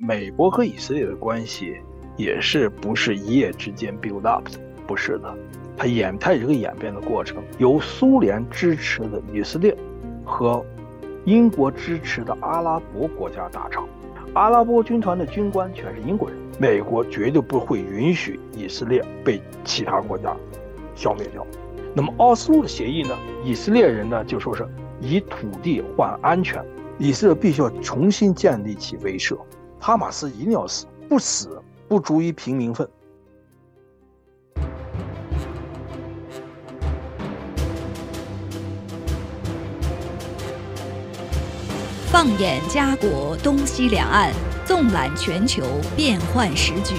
美国和以色列的关系也是不是一夜之间 build up 的？不是的，它演它也是个演变的过程。由苏联支持的以色列和英国支持的阿拉伯国家打仗，阿拉伯军团的军官全是英国人，美国绝对不会允许以色列被其他国家消灭掉。那么奥斯陆的协议呢？以色列人呢就说是以土地换安全，以色列必须要重新建立起威慑，哈马斯一定要死，不死不足以平民愤。放眼家国东西两岸，纵览全球变幻时局。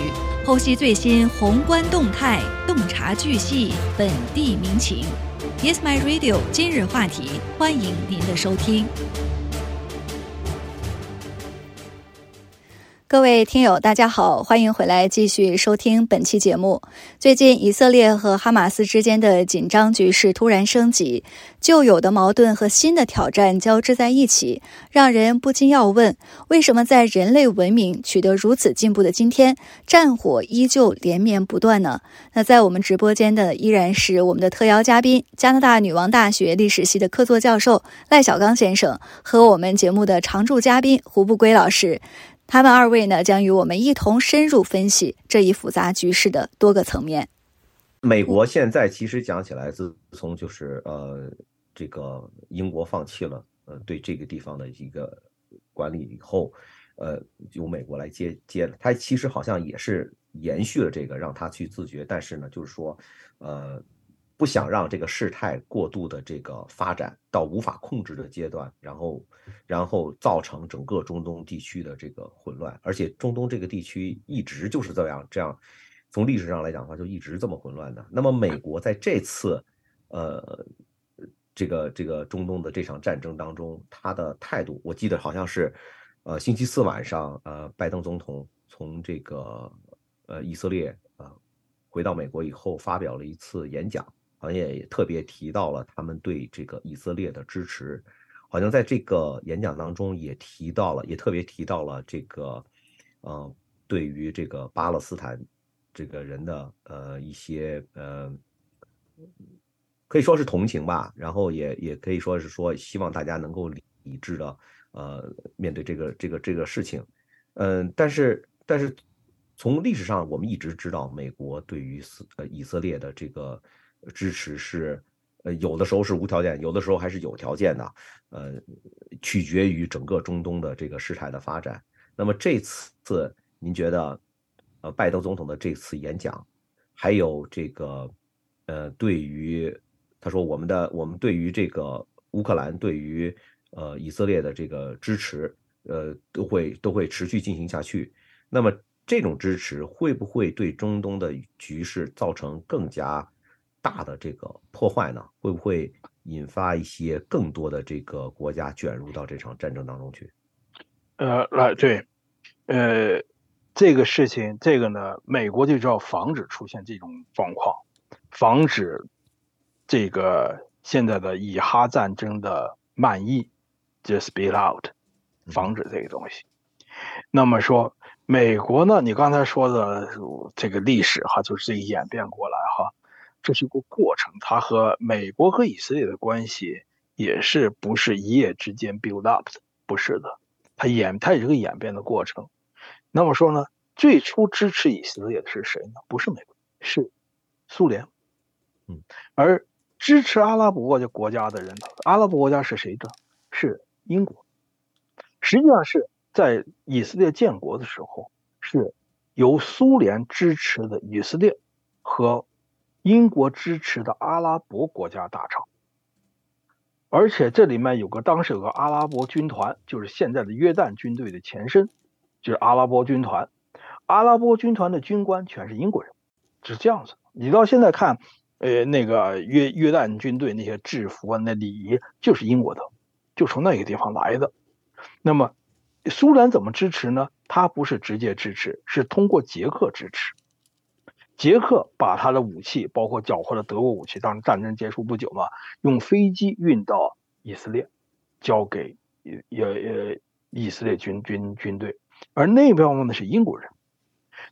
剖析最新宏观动态，洞察巨细本地民情。Yes, my radio。今日话题，欢迎您的收听。各位听友，大家好，欢迎回来继续收听本期节目。最近，以色列和哈马斯之间的紧张局势突然升级，旧有的矛盾和新的挑战交织在一起，让人不禁要问：为什么在人类文明取得如此进步的今天，战火依旧连绵不断呢？那在我们直播间的依然是我们的特邀嘉宾，加拿大女王大学历史系的客座教授赖小刚先生，和我们节目的常驻嘉宾胡不归老师。他们二位呢，将与我们一同深入分析这一复杂局势的多个层面。美国现在其实讲起来，自从就是呃，这个英国放弃了呃对这个地方的一个管理以后，呃，由美国来接接了。他其实好像也是延续了这个，让他去自觉。但是呢，就是说，呃。不想让这个事态过度的这个发展到无法控制的阶段，然后，然后造成整个中东地区的这个混乱，而且中东这个地区一直就是这样，这样，从历史上来讲的话，就一直这么混乱的。那么，美国在这次，呃，这个这个中东的这场战争当中，他的态度，我记得好像是，呃，星期四晚上，呃，拜登总统从这个呃以色列啊回到美国以后，发表了一次演讲。好像也特别提到了他们对这个以色列的支持，好像在这个演讲当中也提到了，也特别提到了这个，呃，对于这个巴勒斯坦这个人的呃一些呃，可以说是同情吧，然后也也可以说是说希望大家能够理智的呃面对这个这个这个事情，嗯，但是但是从历史上我们一直知道美国对于斯呃以色列的这个。支持是，呃，有的时候是无条件，有的时候还是有条件的，呃，取决于整个中东的这个事态的发展。那么这次您觉得，呃，拜登总统的这次演讲，还有这个，呃，对于他说我们的我们对于这个乌克兰对于呃以色列的这个支持，呃，都会都会持续进行下去。那么这种支持会不会对中东的局势造成更加？大的这个破坏呢，会不会引发一些更多的这个国家卷入到这场战争当中去？呃，来对，呃，这个事情，这个呢，美国就要防止出现这种状况，防止这个现在的以哈战争的漫溢，就 spill out，防止这个东西。那么说，美国呢，你刚才说的这个历史哈，就是这个演变过来哈。这是一个过程，它和美国和以色列的关系也是不是一夜之间 build up 的？不是的，它演它也是个演变的过程。那么说呢，最初支持以色列的是谁呢？不是美国，是苏联。嗯，而支持阿拉伯国家的人呢？阿拉伯国家是谁的？是英国。实际上是在以色列建国的时候，是由苏联支持的以色列和。英国支持的阿拉伯国家打仗，而且这里面有个当时有个阿拉伯军团，就是现在的约旦军队的前身，就是阿拉伯军团。阿拉伯军团的军官全是英国人，是这样子。你到现在看，呃，那个约约旦军队那些制服啊、那礼仪，就是英国的，就从那个地方来的。那么，苏联怎么支持呢？他不是直接支持，是通过捷克支持。捷克把他的武器，包括缴获的德国武器，当时战争结束不久嘛，用飞机运到以色列，交给也也以色列军军军队。而那边呢是英国人。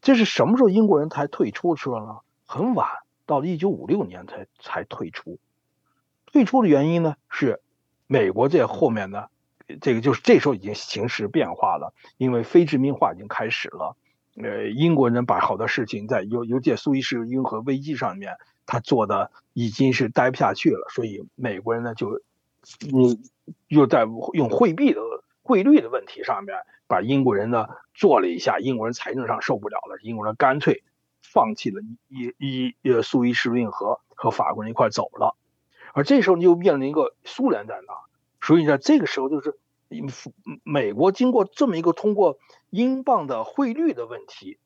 这是什么时候英国人才退出去了呢？很晚，到了一九五六年才才退出。退出的原因呢是美国在后面呢，这个就是这时候已经形势变化了，因为非殖民化已经开始了。呃，英国人把好多事情在尤尤其苏伊士运河危机上面，他做的已经是待不下去了，所以美国人呢就，嗯，又在用汇币的汇率的问题上面，把英国人呢做了一下，英国人财政上受不了了，英国人干脆放弃了一一呃苏伊士运河和法国人一块走了，而这时候你又面临一个苏联在那，所以呢这个时候就是。美国经过这么一个通过英镑的汇率的问题，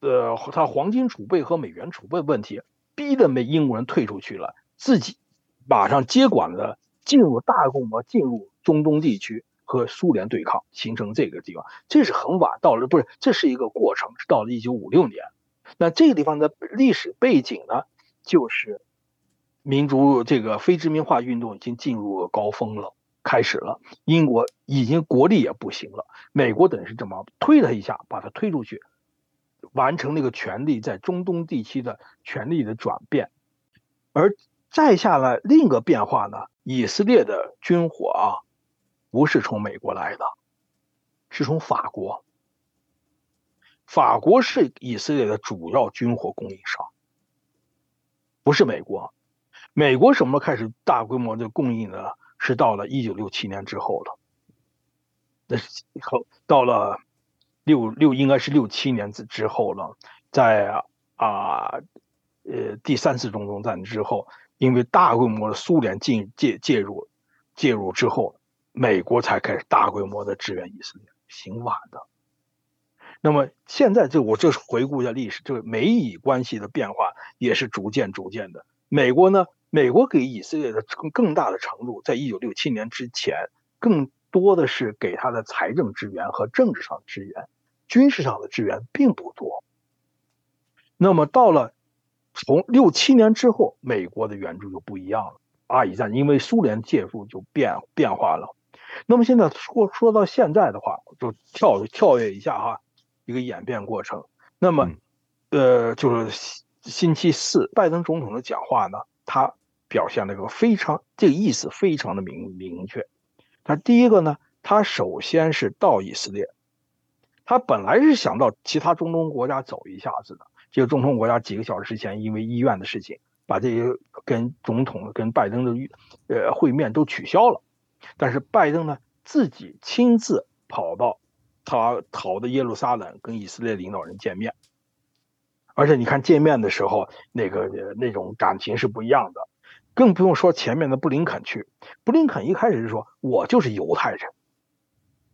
呃，它黄金储备和美元储备问题，逼得美英国人退出去了，自己马上接管了，进入大规模进入中东地区和苏联对抗，形成这个地方。这是很晚到了，不是，这是一个过程，是到了一九五六年。那这个地方的历史背景呢，就是民族这个非殖民化运动已经进入高峰了。开始了，英国已经国力也不行了，美国等于是这么推他一下，把他推出去，完成那个权力在中东地区的权力的转变。而再下来另一个变化呢，以色列的军火啊，不是从美国来的，是从法国。法国是以色列的主要军火供应商，不是美国。美国什么时候开始大规模的供应呢？是到了一九六七年之后了，那是后到了六六应该是六七年之之后了，在啊呃第三次中东战之后，因为大规模的苏联进介介入介入之后，美国才开始大规模的支援以色列，行晚的。那么现在这我这是回顾一下历史，这个美以关系的变化也是逐渐逐渐的，美国呢。美国给以色列的更更大的程度，在一九六七年之前，更多的是给他的财政支援和政治上的支援，军事上的支援并不多。那么到了从六七年之后，美国的援助就不一样了。阿以战因为苏联介入就变变化了。那么现在说说到现在的话，就跳跳跃一下哈，一个演变过程。那么，呃，就是星期四拜登总统的讲话呢，他。表现了一个非常这个意思非常的明明确。他第一个呢，他首先是到以色列，他本来是想到其他中东国家走一下子的。这个中东国家几个小时之前因为医院的事情，把这些跟总统跟拜登的呃会面都取消了。但是拜登呢自己亲自跑到他逃的耶路撒冷跟以色列领导人见面，而且你看见面的时候那个那种感情是不一样的。更不用说前面的布林肯去，布林肯一开始就说：“我就是犹太人。”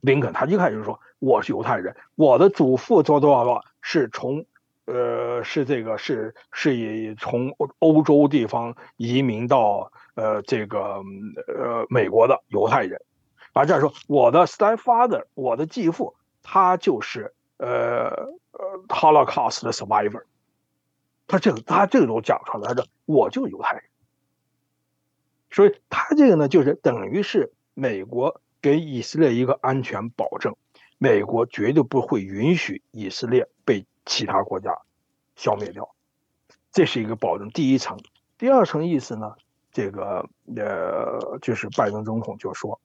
林肯他一开始就说：“我是犹太人，我的祖父多多少多是从，呃，是这个是是以从欧洲地方移民到呃这个呃美国的犹太人。”而这样说：“我的 stepfather，我的继父，他就是呃呃 Holocaust 的 survivor。”他这个他这个都讲出来，他说：“我就是犹太人。”所以他这个呢，就是等于是美国给以色列一个安全保证，美国绝对不会允许以色列被其他国家消灭掉，这是一个保证。第一层，第二层意思呢，这个呃，就是拜登总统就说，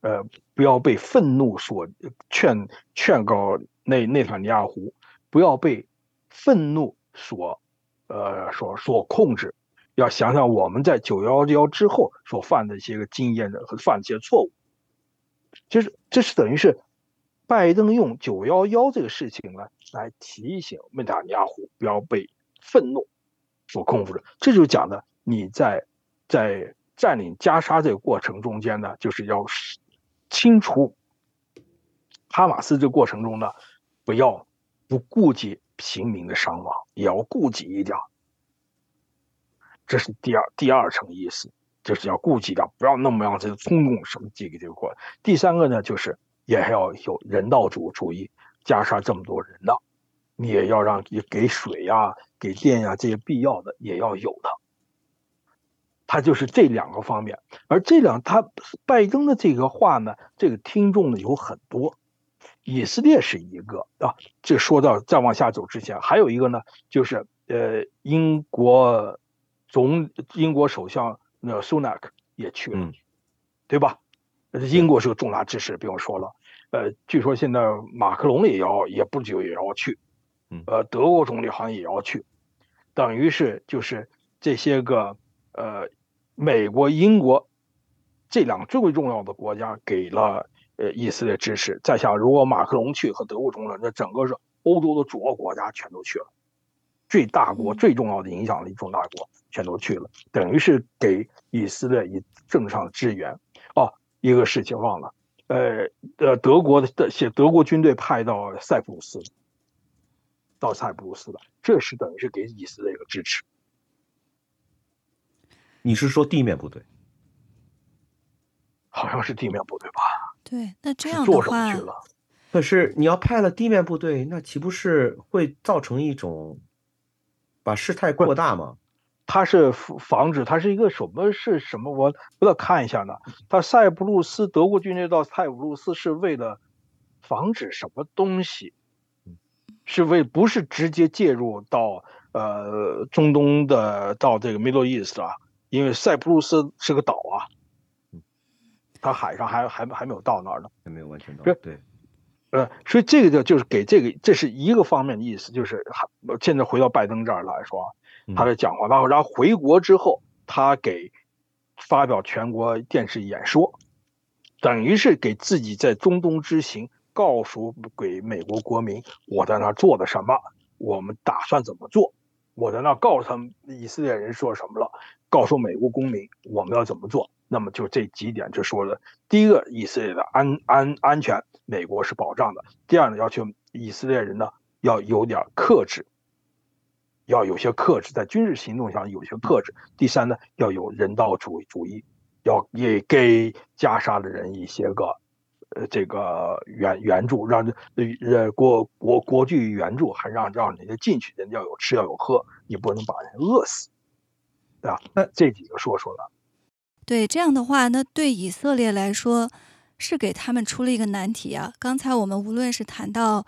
呃，不要被愤怒所劝劝告内内塔尼亚胡，不要被愤怒所呃所所控制。要想想我们在九幺幺之后所犯的一些个经验的和犯的一些错误，就是这是等于是拜登用九幺幺这个事情呢来提醒内塔尼亚胡不要被愤怒所控制。这就讲的你在在占领加沙这个过程中间呢，就是要清除哈马斯这个过程中呢，不要不顾及平民的伤亡，也要顾及一点。这是第二第二层意思，就是要顾及到不要那么样子冲动什么这个这个过。第三个呢，就是也还要有人道主主义，加上这么多人呢，你也要让给水呀、给电呀这些必要的也要有的。他就是这两个方面，而这两他拜登的这个话呢，这个听众呢有很多，以色列是一个啊。这说到再往下走之前，还有一个呢，就是呃，英国总英国首相那苏纳克也去了，对吧？英国是个重大支持，不用说了。呃，据说现在马克龙也要，也不久也要去。呃，德国总理好像也要去，等于是就是这些个呃，美国、英国这两个最为重要的国家给了呃以色列支持。再想，如果马克龙去和德国总理，那整个是欧洲的主要国家全都去了，最大国、最重要的影响力重大国全都去了，等于是给以色列以政治上的支援。哦，一个事情忘了。呃呃，德国的写德国军队派到塞浦路斯，到塞浦路斯的，这是等于是给以色列一个支持。你是说地面部队？好像是地面部队吧？对，那这样的话，可是你要派了地面部队，那岂不是会造成一种把事态扩大吗？它是防止，它是一个什么是什么？我我得看一下呢。它塞浦路斯德国军队到塞浦路斯是为了防止什么东西？是为不是直接介入到呃中东的到这个 Middle East 啊？因为塞浦路斯是个岛啊，它海上还还还没有到那儿呢，还没有完全到。对，呃，所以这个就就是给这个这是一个方面的意思，就是还现在回到拜登这儿来说。他的讲话，然后然后回国之后，他给发表全国电视演说，等于是给自己在中东之行告诉给美国国民，我在那做的什么，我们打算怎么做，我在那告诉他们以色列人说什么了，告诉美国公民我们要怎么做。那么就这几点就说了，第一个，以色列的安安安全，美国是保障的；第二呢，要求以色列人呢要有点克制。要有些克制，在军事行动上有些克制。第三呢，要有人道主主义，要也给加沙的人一些个，呃，这个援援助，让呃国国国际援助，还让让人家进去，人家要有吃要有喝，你不能把人饿死，对吧？那这几个说说了。对这样的话，那对以色列来说是给他们出了一个难题啊。刚才我们无论是谈到，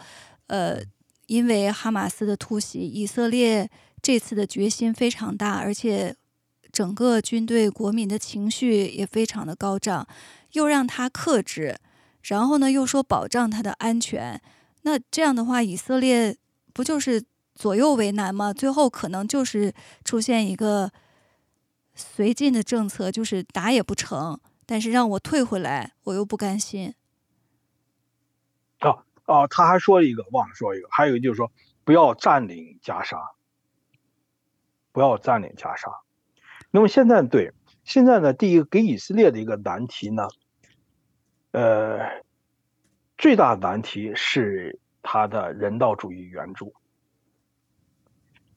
呃。因为哈马斯的突袭，以色列这次的决心非常大，而且整个军队国民的情绪也非常的高涨，又让他克制，然后呢又说保障他的安全，那这样的话，以色列不就是左右为难吗？最后可能就是出现一个绥靖的政策，就是打也不成，但是让我退回来，我又不甘心。哦，他还说了一个，忘了说一个，还有就是说，不要占领加沙，不要占领加沙。那么现在对现在呢，第一个给以色列的一个难题呢，呃，最大的难题是他的人道主义援助，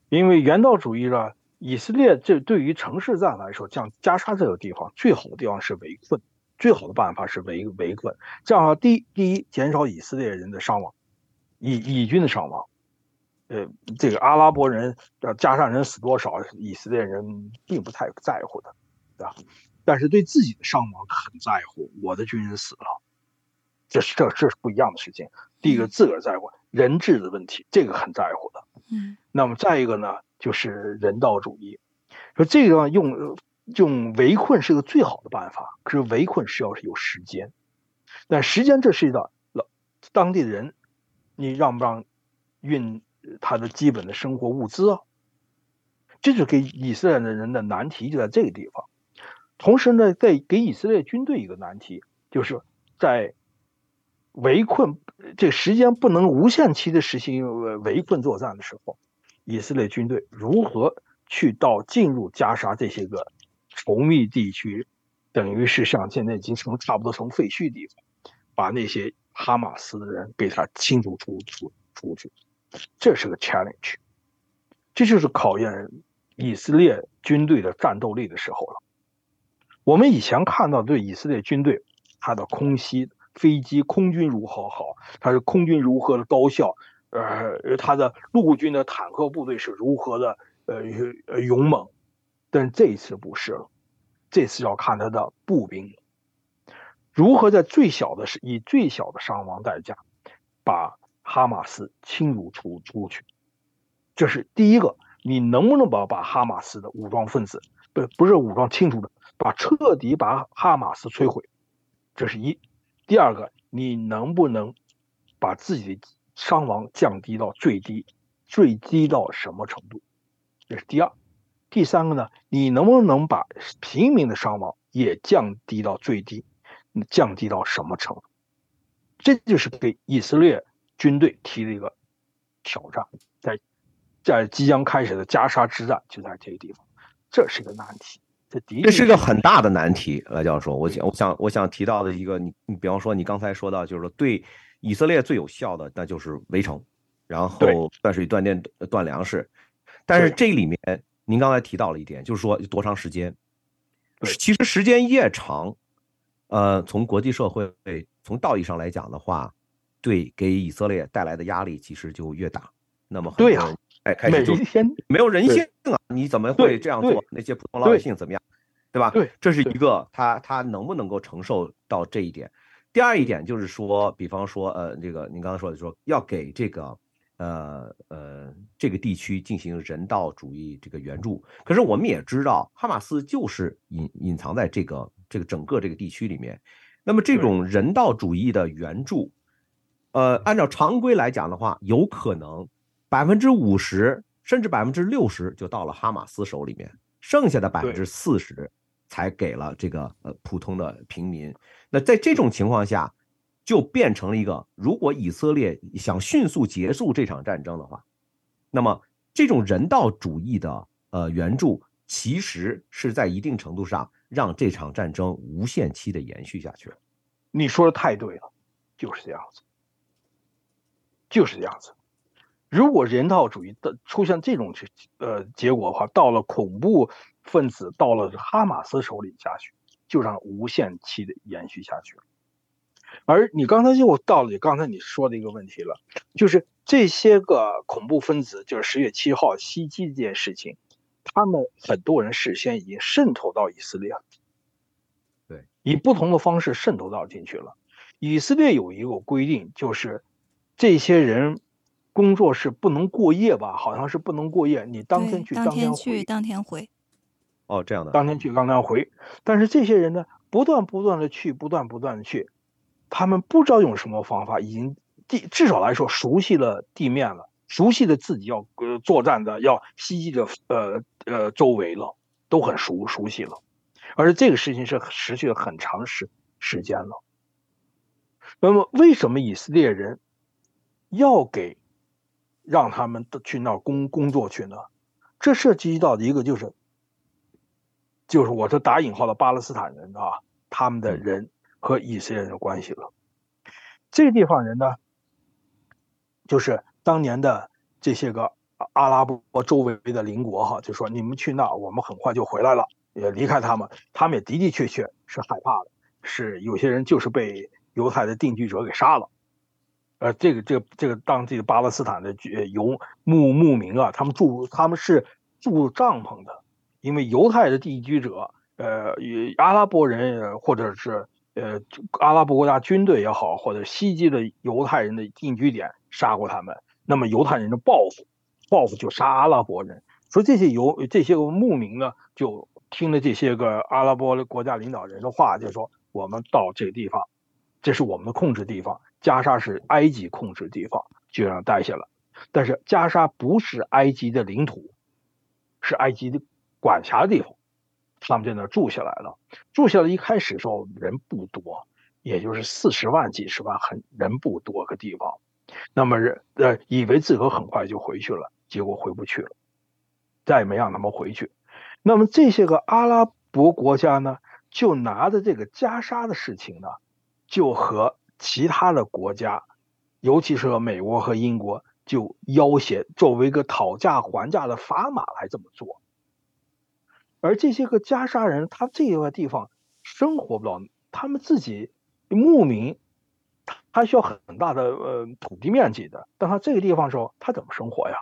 因为人道主义呢，以色列这对于城市战来说，像加沙这个地方，最好的地方是围困。最好的办法是围围困，这样的话，第一，第一减少以色列人的伤亡，以以军的伤亡，呃，这个阿拉伯人加上人死多少，以色列人并不太在乎的，对吧？但是对自己的伤亡很在乎，我的军人死了，这是这这是不一样的事情。第一个自个儿在乎人质的问题，这个很在乎的。嗯，那么再一个呢，就是人道主义，说这个用。用围困是个最好的办法，可是围困是要有时间，但时间这是一个老当地的人，你让不让运他的基本的生活物资啊？这就给以色列的人的难题就在这个地方。同时呢，在给以色列军队一个难题，就是在围困这时间不能无限期的实行围困作战的时候，以色列军队如何去到进入加沙这些个？稠密地区，等于是像现在已经成差不多成废墟地方，把那些哈马斯的人给他清除出出出去，这是个 challenge，这就是考验以色列军队的战斗力的时候了。我们以前看到对以色列军队，它的空袭飞机空军如何好，它是空军如何的高效，呃，他的陆军的坦克部队是如何的呃呃勇猛。但这一次不是了，这次要看他的步兵如何在最小的以最小的伤亡代价，把哈马斯清除出出去。这是第一个，你能不能把把哈马斯的武装分子不不是武装清除的，把彻底把哈马斯摧毁？这是一。第二个，你能不能把自己的伤亡降低到最低？最低到什么程度？这是第二。第三个呢？你能不能把平民的伤亡也降低到最低？降低到什么程度？这就是给以色列军队提的一个挑战，在在即将开始的加沙之战就在这个地方，这是个难题。这的这是个很大的难题，赖教授。我想，我想，我想提到的一个，你你比方说，你刚才说到，就是说对以色列最有效的，那就是围城，然后断水断电断粮食。但是这里面，您刚才提到了一点，就是说多长时间？其实时间越长。呃，从国际社会从道义上来讲的话，对给以色列带来的压力其实就越大。那么对呀，哎，开始就没有人性啊！你怎么会这样做？那些普通老百姓怎么样？对吧？对，这是一个他他能不能够承受到这一点？第二一点就是说，比方说，呃，这个您刚才说的说要给这个。呃呃，这个地区进行人道主义这个援助，可是我们也知道，哈马斯就是隐隐藏在这个这个整个这个地区里面。那么这种人道主义的援助，呃，按照常规来讲的话，有可能百分之五十甚至百分之六十就到了哈马斯手里面，剩下的百分之四十才给了这个呃普通的平民。那在这种情况下。就变成了一个，如果以色列想迅速结束这场战争的话，那么这种人道主义的呃援助，其实是在一定程度上让这场战争无限期的延续下去。你说的太对了，就是这样子，就是这样子。如果人道主义的出现这种呃结果的话，到了恐怖分子到了哈马斯手里下去，就让无限期的延续下去了。而你刚才又到了你刚才你说的一个问题了，就是这些个恐怖分子，就是十月七号袭击这件事情，他们很多人事先已经渗透到以色列了，对，以不同的方式渗透到进去了。以色列有一个规定，就是这些人工作是不能过夜吧？好像是不能过夜，你当天去，当天去，当天回。哦，这样的，当天去，当天回。但是这些人呢，不断不断的去，不断不断的去。他们不知道用什么方法，已经地至少来说熟悉了地面了，熟悉了自己要呃作战的要袭击的呃呃周围了，都很熟熟悉了，而这个事情是持续了很长时时间了。那么为什么以色列人要给让他们去那儿工工作去呢？这涉及到的一个就是就是我这打引号的巴勒斯坦人啊，他们的人。和以色列人的关系了。这个地方人呢，就是当年的这些个阿拉伯周围的邻国哈，就说你们去那，我们很快就回来了，也离开他们。他们也的的确确是害怕的，是有些人就是被犹太的定居者给杀了。呃，这个这个这个当地的巴勒斯坦的游牧牧民啊，他们住他们是住帐篷的，因为犹太的定居者，呃，与阿拉伯人或者是。呃，阿拉伯国家军队也好，或者袭击的犹太人的定居点，杀过他们。那么犹太人的报复，报复就杀阿拉伯人。说这些犹这些个牧民呢，就听了这些个阿拉伯的国家领导人的话，就说我们到这个地方，这是我们的控制地方。加沙是埃及控制地方，就让待下了。但是加沙不是埃及的领土，是埃及的管辖的地方。他们在那住下来了，住下来一开始的时候人不多，也就是四十万、几十万，很人不多个地方。那么人呃以为自个很快就回去了，结果回不去了，再也没让他们回去。那么这些个阿拉伯国家呢，就拿着这个加沙的事情呢，就和其他的国家，尤其是和美国和英国，就要挟，作为一个讨价还价的砝码来这么做。而这些个加沙人，他这个地方生活不了，他们自己牧民，他需要很大的呃土地面积的。但他这个地方时候，他怎么生活呀？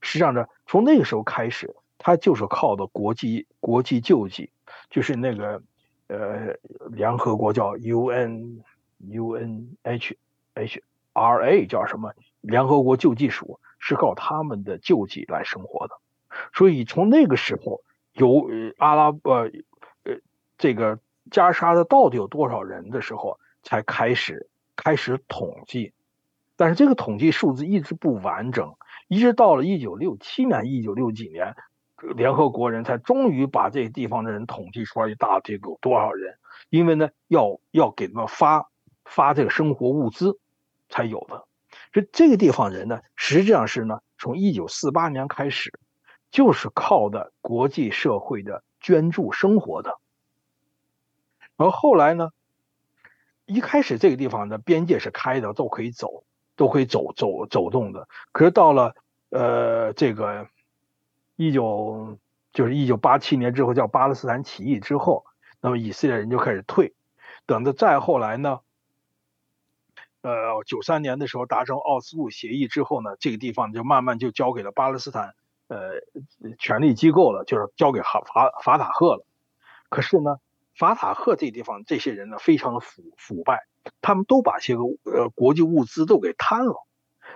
实际上呢，从那个时候开始，他就是靠的国际国际救济，就是那个呃联合国叫 U N U N H H R A 叫什么联合国救济署是靠他们的救济来生活的，所以从那个时候，由阿拉伯呃这个加沙的到底有多少人的时候，才开始开始统计，但是这个统计数字一直不完整，一直到了一九六七年、一九六几年，联合国人才终于把这个地方的人统计出来，大体有多少人，因为呢要要给他们发发这个生活物资。才有的，所以这个地方人呢，实际上是呢，从一九四八年开始，就是靠的国际社会的捐助生活的。而后来呢，一开始这个地方的边界是开的，都可以走，都可以走走走动的。可是到了呃这个一九就是一九八七年之后，叫巴勒斯坦起义之后，那么以色列人就开始退。等到再后来呢？呃，九三年的时候达成奥斯陆协议之后呢，这个地方就慢慢就交给了巴勒斯坦呃权力机构了，就是交给哈法法塔赫了。可是呢，法塔赫这地方这些人呢，非常的腐腐败，他们都把些个呃国际物资都给贪了，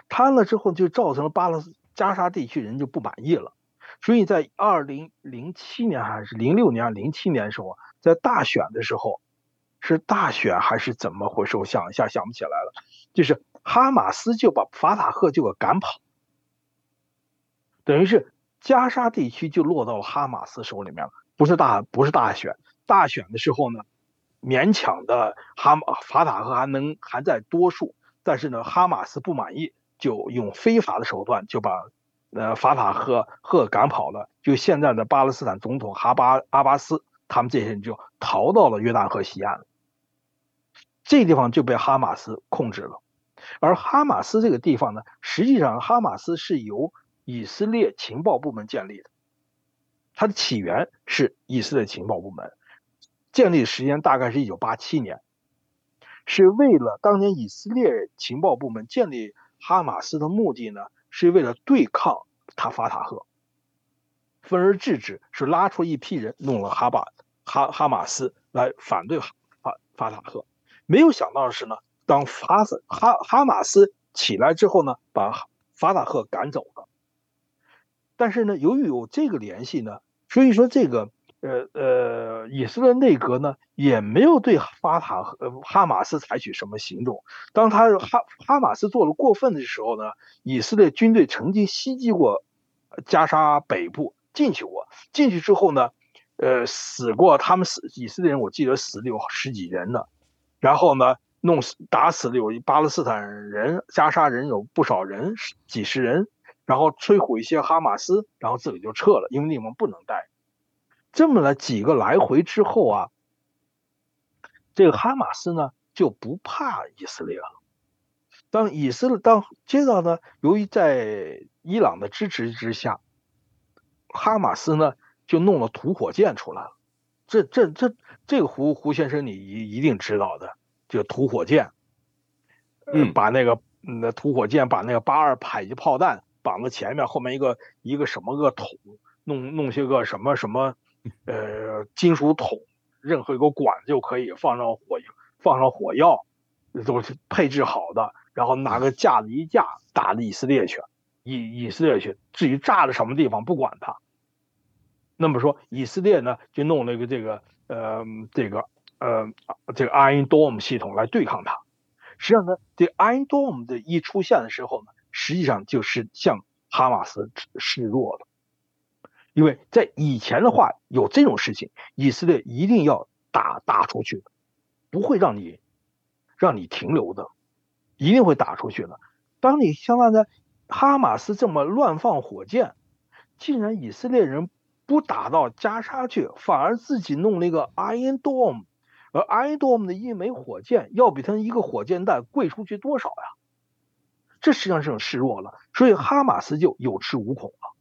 贪了之后就造成了巴勒斯加沙地区人就不满意了。所以在二零零七年还是零六年、零七年时候，在大选的时候。是大选还是怎么回事？我想一下，想不起来了。就是哈马斯就把法塔赫就给赶跑，等于是加沙地区就落到了哈马斯手里面了。不是大不是大选，大选的时候呢，勉强的哈法塔赫还能还在多数，但是呢，哈马斯不满意，就用非法的手段就把呃法塔赫赫赶跑了。就现在的巴勒斯坦总统哈巴阿巴斯，他们这些人就逃到了约旦河西岸。这地方就被哈马斯控制了，而哈马斯这个地方呢，实际上哈马斯是由以色列情报部门建立的，它的起源是以色列情报部门，建立时间大概是一九八七年，是为了当年以色列情报部门建立哈马斯的目的呢，是为了对抗他法塔赫，分而治之，是拉出一批人弄了哈巴哈哈马斯来反对法法塔赫。没有想到的是呢，当哈斯哈哈马斯起来之后呢，把法塔赫赶走了。但是呢，由于有这个联系呢，所以说这个呃呃以色列内阁呢也没有对巴塔呃哈马斯采取什么行动。当他哈哈马斯做了过分的时候呢，以色列军队曾经袭击过加沙北部进去过，进去之后呢，呃死过他们死以色列人，我记得死了有十几人呢。然后呢，弄死打死了有巴勒斯坦人，加沙人有不少人，几十人，然后摧毁一些哈马斯，然后自己就撤了，因为你们不能带。这么了几个来回之后啊，这个哈马斯呢就不怕以色列了。当以色列当接着呢，由于在伊朗的支持之下，哈马斯呢就弄了土火箭出来了。这这这这个胡胡先生，你一一定知道的，就土火箭，嗯，把那个那土火箭把那个八二迫击炮弹绑在前面，后面一个一个什么个桶，弄弄些个什么什么，呃，金属桶，任何一个管就可以放上火放上火药，都是配置好的，然后拿个架子一架，打以色列去，以以色列去，至于炸在什么地方，不管它。那么说，以色列呢就弄了一个这个呃这个呃这个 Iron Dome 系统来对抗它。实际上呢，这 Iron Dome 的一出现的时候呢，实际上就是向哈马斯示弱了。因为在以前的话，有这种事情，以色列一定要打打出去，不会让你让你停留的，一定会打出去的。当你相当于哈马斯这么乱放火箭，竟然以色列人。不打到加沙去，反而自己弄了一个 Iron Dome，而 Iron Dome 的一枚火箭要比他一个火箭弹贵出去多少呀？这实际上是种示弱了，所以哈马斯就有恃无恐了。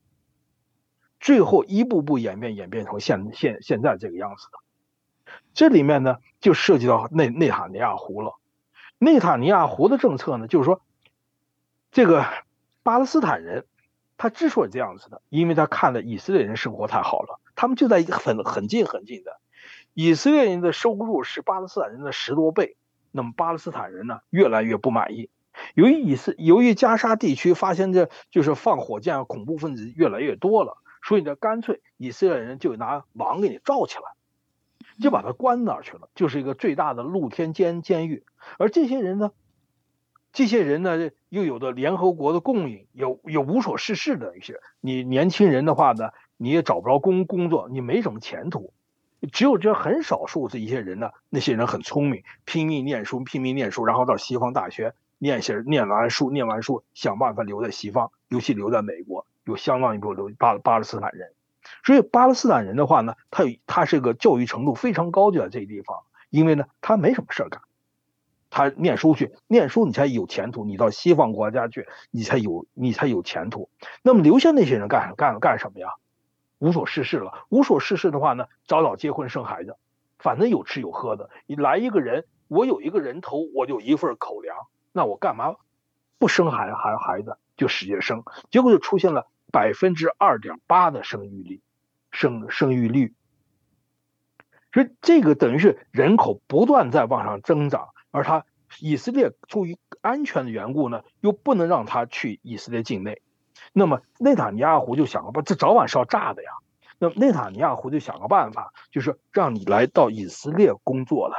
最后一步步演变，演变成现现现在这个样子的。这里面呢，就涉及到内内塔尼亚胡了。内塔尼亚胡的政策呢，就是说，这个巴勒斯坦人。他之所以这样子的，因为他看了以色列人生活太好了，他们就在一个很很近很近的，以色列人的收入是巴勒斯坦人的十多倍，那么巴勒斯坦人呢越来越不满意，由于以色由于加沙地区发现这就是放火箭恐怖分子越来越多了，所以呢，干脆以色列人就拿网给你罩起来，就把他关哪儿去了，就是一个最大的露天监监狱。而这些人呢，这些人呢，又有的联合国的供应，有有无所事事的一些。你年轻人的话呢，你也找不着工工作，你没什么前途。只有这很少数这一些人呢，那些人很聪明，拼命念书，拼命念书，然后到西方大学念些念完书，念完书想办法留在西方，尤其留在美国，有相当一部分留巴巴勒斯坦人。所以巴勒斯坦人的话呢，他有他是个教育程度非常高，就在这个地方，因为呢他没什么事儿干，他念书去，念书你才有前途，你到西方国家去，你才有你才有前途。那么留下那些人干干干什么呀？无所事事了，无所事事的话呢，早早结婚生孩子，反正有吃有喝的。你来一个人，我有一个人头，我就一份口粮，那我干嘛不生孩孩孩子就使劲生？结果就出现了百分之二点八的生育率，生生育率。所以这个等于是人口不断在往上增长，而他以色列出于安全的缘故呢，又不能让他去以色列境内。那么内塔尼亚胡就想个办，这早晚是要炸的呀。那么内塔尼亚胡就想个办法，就是让你来到以色列工作来，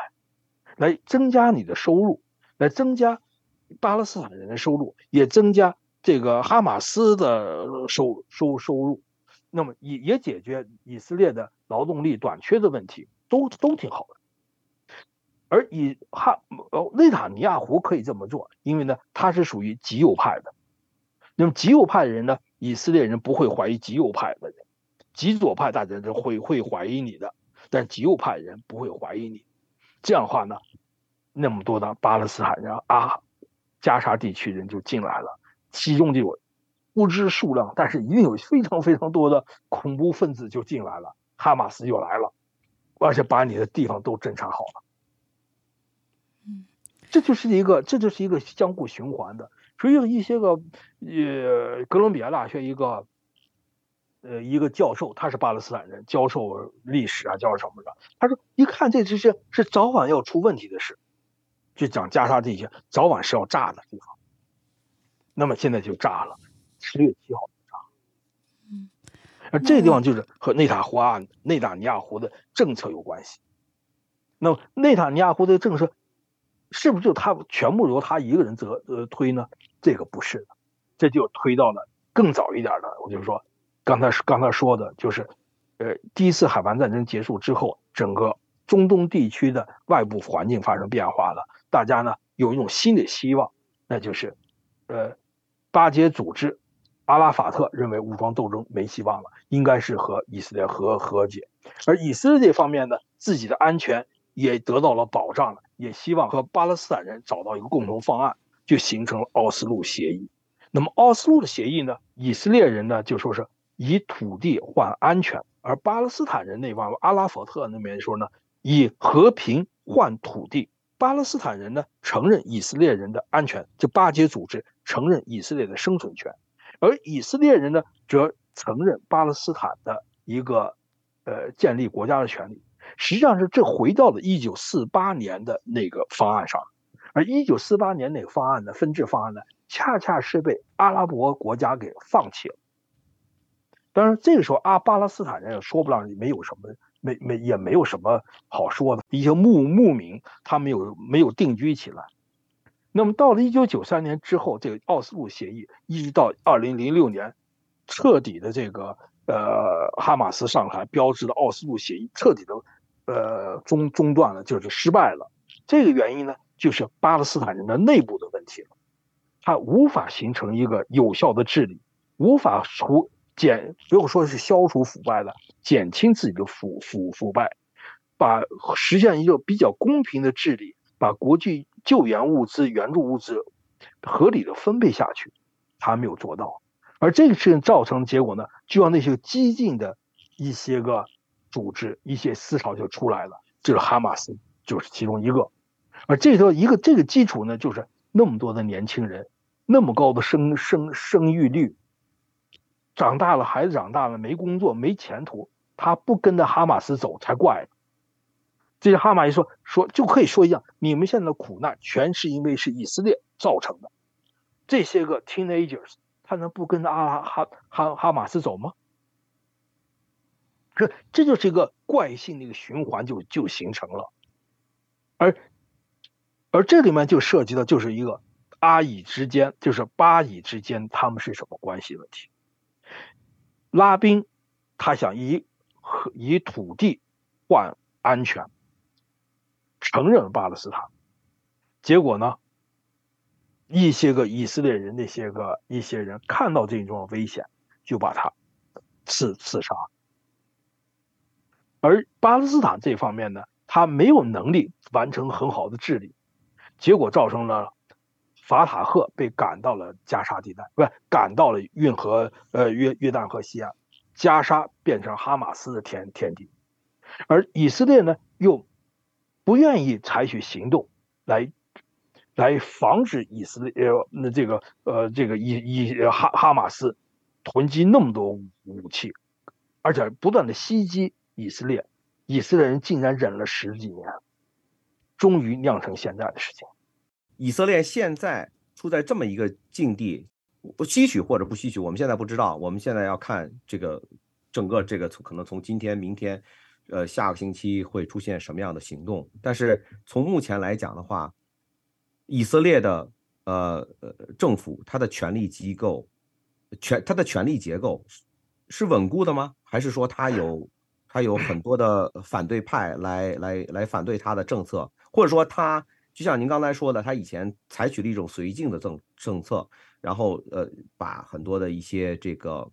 来增加你的收入，来增加巴勒斯坦人的收入，也增加这个哈马斯的收收收入。那么也也解决以色列的劳动力短缺的问题，都都挺好的。而以哈呃内塔尼亚胡可以这么做，因为呢他是属于极右派的。那么极右派的人呢？以色列人不会怀疑极右派的人，极左派大家都会会怀疑你的，但极右派人不会怀疑你。这样的话呢，那么多的巴勒斯坦人啊，加沙地区人就进来了，其中就有不知数量，但是一定有非常非常多的恐怖分子就进来了，哈马斯又来了，而且把你的地方都侦查好了。嗯，这就是一个，这就是一个相互循环的。所以有一些个，呃，哥伦比亚大学一个，呃，一个教授，他是巴勒斯坦人，教授历史啊，教授什么的。他说，一看这这些是早晚要出问题的事，就讲加沙地区早晚是要炸的地方。那么现在就炸了，十月七号炸。嗯，而这个地方就是和内塔胡啊、内塔尼亚胡的政策有关系。那么内塔尼亚胡的政策。是不是就他全部由他一个人责呃推呢？这个不是的，这就推到了更早一点的。我就说，刚才刚才说的就是，呃，第一次海湾战争结束之后，整个中东地区的外部环境发生变化了，大家呢有一种新的希望，那就是，呃，巴结组织阿拉法特认为武装斗争没希望了，应该是和以色列和和解，而以色列方面呢，自己的安全也得到了保障了。也希望和巴勒斯坦人找到一个共同方案，就形成了奥斯陆协议。那么奥斯陆的协议呢？以色列人呢就说是以土地换安全，而巴勒斯坦人那方阿拉法特那边说呢以和平换土地。巴勒斯坦人呢承认以色列人的安全，就巴结组织承认以色列的生存权，而以色列人呢则承认巴勒斯坦的一个呃建立国家的权利。实际上是这回到了一九四八年的那个方案上，而一九四八年那个方案的分治方案呢，恰恰是被阿拉伯国家给放弃了。当然，这个时候阿巴勒斯坦人也说不上没有什么，没没也没有什么好说的。一些牧牧民他没有没有定居起来。那么到了一九九三年之后，这个奥斯陆协议一直到二零零六年，彻底的这个呃哈马斯上台标志的奥斯陆协议彻底的。呃，中中断了，就是失败了。这个原因呢，就是巴勒斯坦人的内部的问题了，他无法形成一个有效的治理，无法除减，不用说是消除腐败的，减轻自己的腐腐腐败，把实现一个比较公平的治理，把国际救援物资、援助物资合理的分配下去，他没有做到。而这个事情造成的结果呢，就让那些激进的一些个。组织一些思潮就出来了，就是哈马斯就是其中一个，而这个一个这个基础呢，就是那么多的年轻人，那么高的生生生育率，长大了孩子长大了没工作没前途，他不跟着哈马斯走才怪。这些哈马斯说说就可以说一样，你们现在的苦难全是因为是以色列造成的，这些个 teenagers，他能不跟着阿拉哈哈哈马斯走吗？这这就是一个怪性的一个循环，就就形成了。而而这里面就涉及到就是一个阿以之间，就是巴以之间，他们是什么关系问题？拉宾他想以以土地换安全，承认巴勒斯坦，结果呢，一些个以色列人那些个一些人看到这种危险，就把他刺刺杀。而巴勒斯坦这方面呢，他没有能力完成很好的治理，结果造成了法塔赫被赶到了加沙地带，不是赶到了运河呃约约旦河西岸，加沙变成哈马斯的天天地，而以色列呢又不愿意采取行动来来防止以色列呃这个呃这个以以哈哈马斯囤积那么多武器，而且不断的袭击。以色列，以色列人竟然忍了十几年，终于酿成现在的事情。以色列现在处在这么一个境地，不吸取或者不吸取，我们现在不知道。我们现在要看这个整个这个从可能从今天、明天，呃，下个星期会出现什么样的行动。但是从目前来讲的话，以色列的呃呃政府，它的权力机构，权它的权力结构是稳固的吗？还是说它有？他有很多的反对派来来来反对他的政策，或者说他就像您刚才说的，他以前采取了一种绥靖的政政策，然后呃把很多的一些这个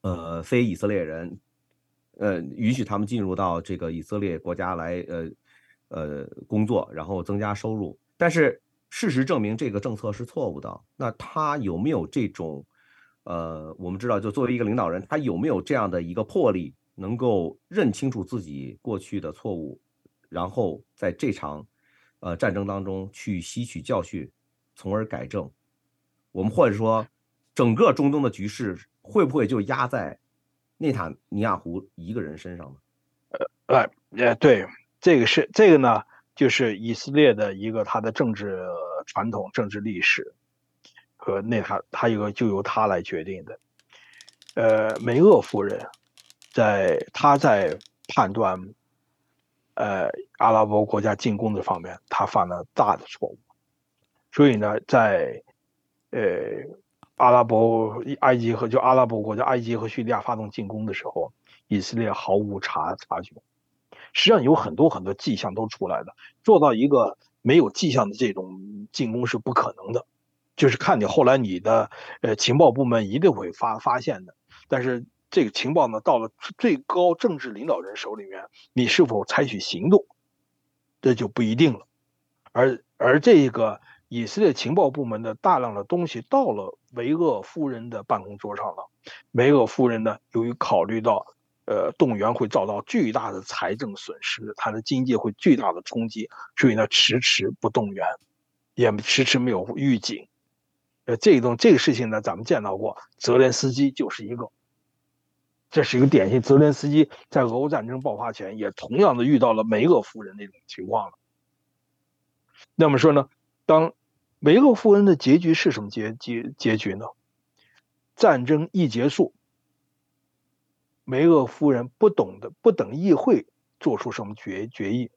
呃非以色列人，呃允许他们进入到这个以色列国家来呃呃工作，然后增加收入。但是事实证明这个政策是错误的。那他有没有这种呃我们知道，就作为一个领导人，他有没有这样的一个魄力？能够认清楚自己过去的错误，然后在这场呃战争当中去吸取教训，从而改正。我们或者说，整个中东的局势会不会就压在内塔尼亚胡一个人身上呢？呃呃，对，这个是这个呢，就是以色列的一个他的政治传统、政治历史和内塔，他一个就由他来决定的。呃，梅厄夫人。在他在判断，呃，阿拉伯国家进攻的方面，他犯了大的错误。所以呢，在呃，阿拉伯、埃及和就阿拉伯国家埃及和叙利亚发动进攻的时候，以色列毫无察察觉。实际上有很多很多迹象都出来了，做到一个没有迹象的这种进攻是不可能的。就是看你后来你的呃情报部门一定会发发现的，但是。这个情报呢，到了最高政治领导人手里面，你是否采取行动，这就不一定了。而而这个以色列情报部门的大量的东西到了梅厄夫人的办公桌上了，梅厄夫人呢，由于考虑到呃动员会遭到巨大的财政损失，他的经济会巨大的冲击，所以呢迟迟不动员，也迟迟没有预警。呃，这种这个事情呢，咱们见到过，泽连斯基就是一个。这是一个典型，泽连斯基在俄乌战争爆发前也同样的遇到了梅厄夫人那种情况了。那么说呢，当梅厄夫人的结局是什么结结结局呢？战争一结束，梅厄夫人不懂得不等议会做出什么决决议，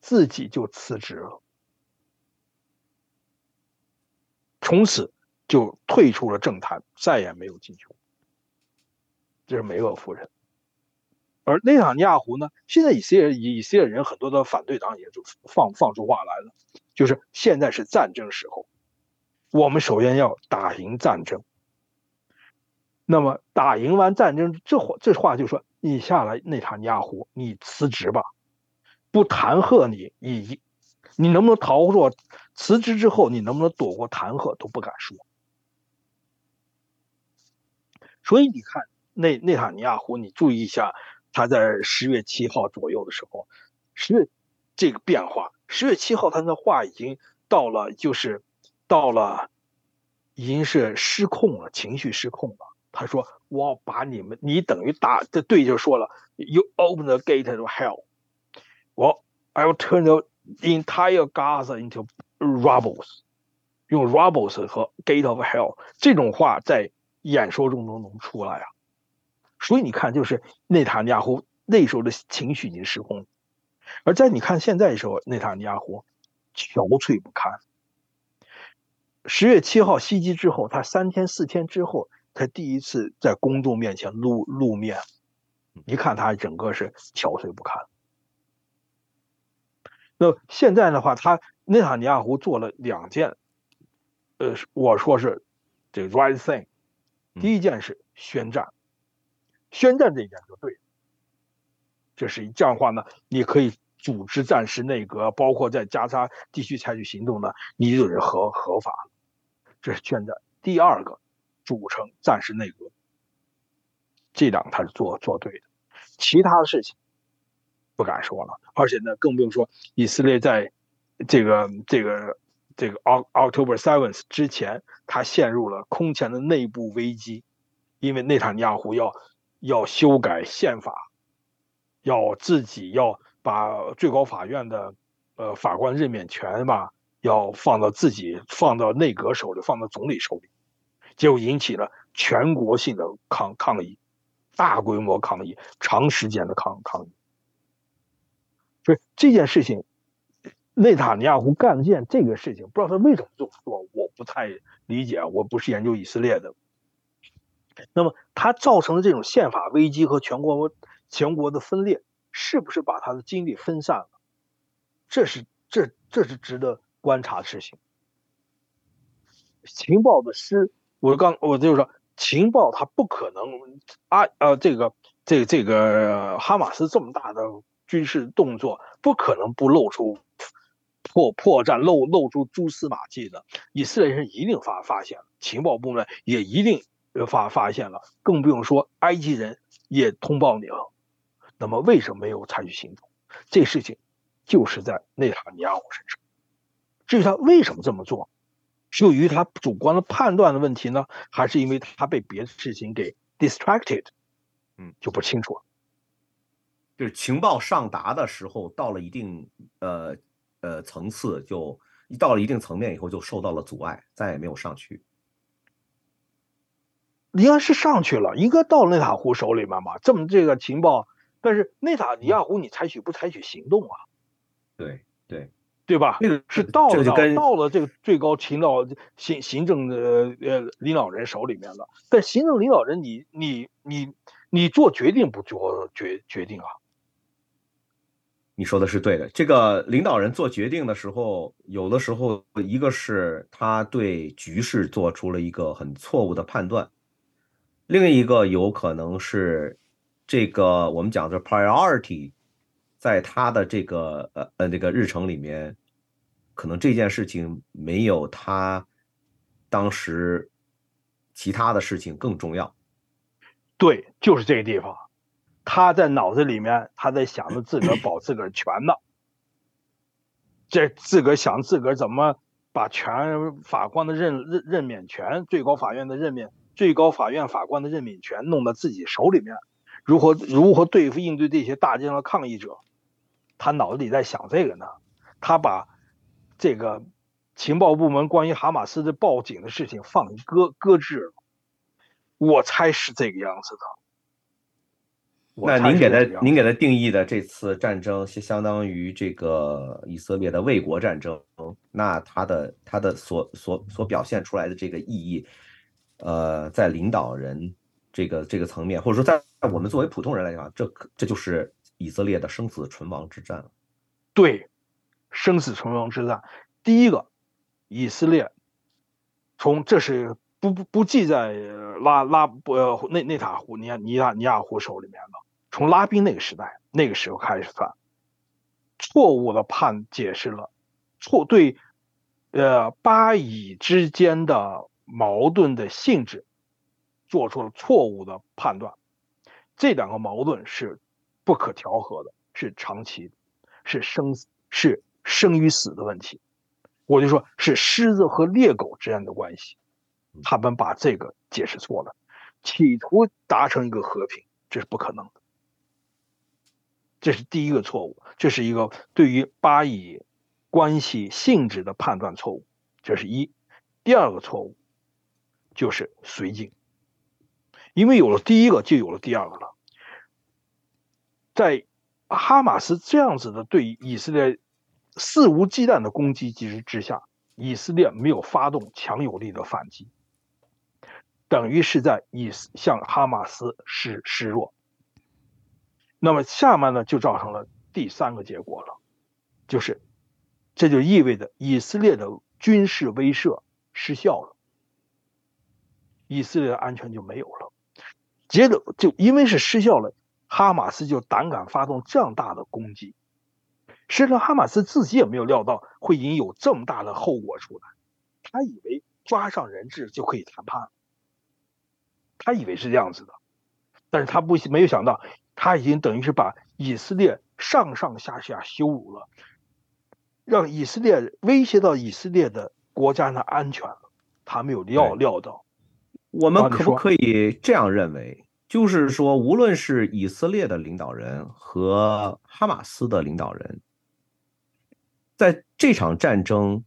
自己就辞职了，从此就退出了政坛，再也没有进去过。这是梅厄夫人，而内塔尼亚胡呢？现在以色列以以色列人很多的反对党也就放放出话来了，就是现在是战争时候，我们首先要打赢战争。那么打赢完战争，这话这话就说你下来，内塔尼亚胡，你辞职吧，不弹劾你，你你能不能逃过辞职之后，你能不能躲过弹劾都不敢说。所以你看。内内塔尼亚胡，你注意一下，他在十月七号左右的时候，十月这个变化，十月七号他的话已经到了，就是到了，已经是失控了，情绪失控了。他说：“我把你们，你等于打这对就说了，You open the gate to hell，我 I will turn the entire Gaza into rubbles。”用 Rebels 和 Gate of Hell 这种话在演说中都能出来啊。所以你看，就是内塔尼亚胡那时候的情绪已经失控，而在你看现在的时候，内塔尼亚胡憔悴不堪。十月七号袭击之后，他三天四天之后，他第一次在公众面前露露面，一看他整个是憔悴不堪。那现在的话，他内塔尼亚胡做了两件，呃，我说是这个 right thing。第一件事宣战，宣战这一点就对，这是这样的话呢，你可以组织战时内阁，包括在加沙地区采取行动呢，你就是合合法，这是宣战。第二个，组成战时内阁，这两个他是做做对的，其他的事情。不敢说了，而且呢，更不用说以色列在这个这个这个 October Seventh 之前，他陷入了空前的内部危机，因为内塔尼亚胡要要修改宪法，要自己要把最高法院的呃法官任免权吧，要放到自己放到内阁手里，放到总理手里，结果引起了全国性的抗抗议，大规模抗议，长时间的抗抗议。所以这件事情，内塔尼亚胡干件这个事情，不知道他为什么这么做，我不太理解。我不是研究以色列的。那么他造成的这种宪法危机和全国全国的分裂，是不是把他的精力分散了？这是这这是值得观察的事情。情报的失，我刚我就是说，情报它不可能啊呃这个这这个哈马斯这么大的。军事动作不可能不露出破破绽、露露出蛛丝马迹的。以色列人一定发发现了，情报部门也一定发发现了，更不用说埃及人也通报你了。那么为什么没有采取行动？这事情就是在内塔尼亚胡身上。至于他为什么这么做，是由于他主观的判断的问题呢，还是因为他被别的事情给 distracted？嗯，就不清楚了。就是情报上达的时候，到了一定呃呃层次，就一到了一定层面以后，就受到了阻碍，再也没有上去。应该是上去了，应该到内塔胡手里面吧。这么这个情报，但是内塔尼亚胡你采取不采取行动啊？对对对吧？那个是到了到了这个最高情报行行政的呃领导人手里面了。但行政领导人，你你你你做决定不做决决定啊？你说的是对的。这个领导人做决定的时候，有的时候一个是他对局势做出了一个很错误的判断，另一个有可能是这个我们讲的 priority，在他的这个呃呃这个日程里面，可能这件事情没有他当时其他的事情更重要。对，就是这个地方。他在脑子里面，他在想着自个儿保自个儿权呢。这自个儿想自个儿怎么把全法官的任任任免权、最高法院的任免、最高法院法官的任免权弄到自己手里面，如何如何对付应对这些大街上的抗议者？他脑子里在想这个呢。他把这个情报部门关于哈马斯的报警的事情放搁搁置了。我猜是这个样子的。那您给他您给他定义的这次战争，是相当于这个以色列的卫国战争。那他的他的所所所表现出来的这个意义，呃，在领导人这个这个层面，或者说在我们作为普通人来讲，这这就是以色列的生死存亡之战。对，生死存亡之战，第一个，以色列从这是不不不记在拉拉不内内塔胡尼亚尼亚尼亚胡手里面的。从拉宾那个时代那个时候开始算，错误的判解释了错对，呃巴以之间的矛盾的性质做出了错误的判断，这两个矛盾是不可调和的，是长期，是生是生与死的问题，我就说是狮子和猎狗之间的关系，他们把这个解释错了，企图达成一个和平，这是不可能的。这是第一个错误，这是一个对于巴以关系性质的判断错误，这是一。第二个错误就是绥靖，因为有了第一个，就有了第二个了。在哈马斯这样子的对以色列肆无忌惮的攻击机制之下，以色列没有发动强有力的反击，等于是在以向哈马斯示示弱。那么下面呢，就造成了第三个结果了，就是这就意味着以色列的军事威慑失效了，以色列的安全就没有了。接着就因为是失效了，哈马斯就胆敢发动这样大的攻击。实际上，哈马斯自己也没有料到会引有这么大的后果出来。他以为抓上人质就可以谈判，他以为是这样子的，但是他不没有想到，他已经等于是把以色列上上下下羞辱了，让以色列威胁到以色列的国家的安全了。他没有料料到。我们可不可以这样认为？就是说，无论是以色列的领导人和哈马斯的领导人。在这场战争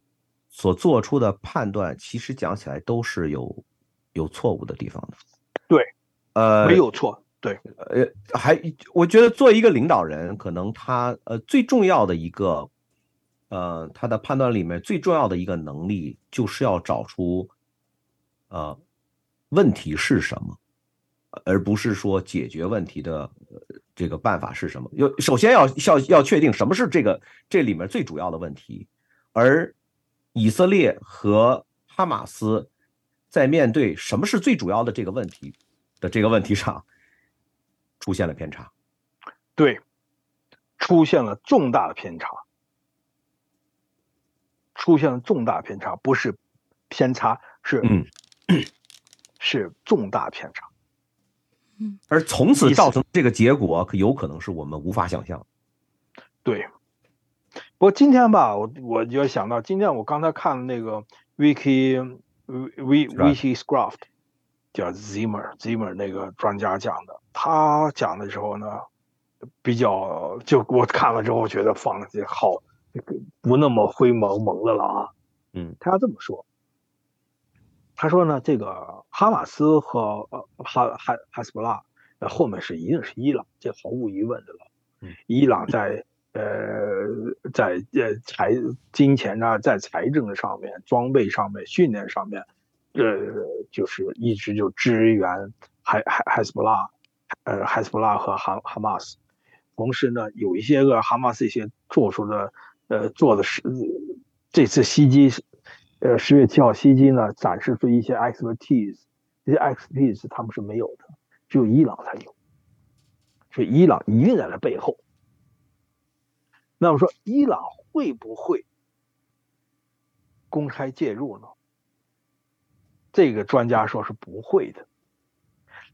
所做出的判断，其实讲起来都是有有错误的地方的。对，呃，没有错。对，呃，还我觉得作为一个领导人，可能他呃最重要的一个，呃，他的判断里面最重要的一个能力，就是要找出，呃，问题是什么，而不是说解决问题的。这个办法是什么？要首先要要要确定什么是这个这里面最主要的问题，而以色列和哈马斯在面对什么是最主要的这个问题的这个问题上出现了偏差，对，出现了重大的偏差，出现了重大偏差，不是偏差，是嗯，是重大偏差。而从此造成这个结果，可有可能是我们无法想象。对，不过今天吧，我我就想到，今天我刚才看那个 Wiki V Wiki Scraft，叫 Zimmer Zimmer 那个专家讲的，他讲的时候呢，比较就我看了之后觉得放的好，不那么灰蒙蒙的了啊。嗯，他要这么说。他说呢，这个哈马斯和呃哈哈哈斯布拉，呃后面是一定是伊朗，这毫无疑问的了。嗯伊朗在呃在呃财金钱啊，在财政上面、装备上面、训练上面，呃就是一直就支援哈哈哈斯布拉，呃哈斯布拉和哈哈马斯。同时呢，有一些个哈马斯一些做出的呃做的是这次袭击。呃，十月七号袭击呢，展示出一些 expertise，这些 expertise 他们是没有的，只有伊朗才有，所以伊朗一定在那背后。那么说，伊朗会不会公开介入呢？这个专家说是不会的，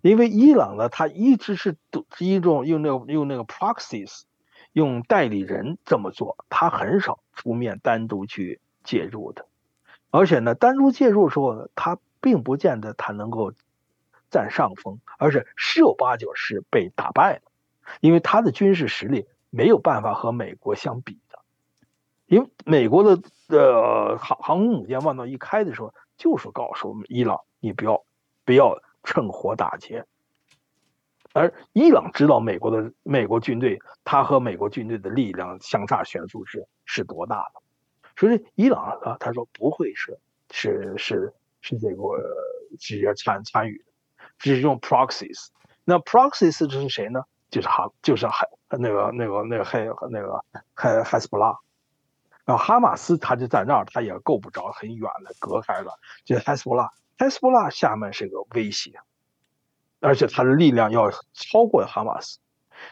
因为伊朗呢，他一直是一种用那个用那个 proxies，用代理人这么做，他很少出面单独去介入的。而且呢，单独介入的时候呢，他并不见得他能够占上风，而是十有八九是被打败的，因为他的军事实力没有办法和美国相比的。因为美国的呃航航空母舰往那一开的时候，就是告诉我们伊朗，你不要不要趁火打劫。而伊朗知道美国的美国军队，他和美国军队的力量相差悬殊是是多大的。所以伊朗啊，他说不会是是是是这个直接参参与的，只是用 proxies。那 proxies 这是谁呢？就是哈，就是海那个那个那个黑那个海海斯布拉。然后哈马斯他就在那儿，他也够不着很远的隔开了。就海斯布拉，海斯布拉下面是个威胁，而且他的力量要超过哈马斯。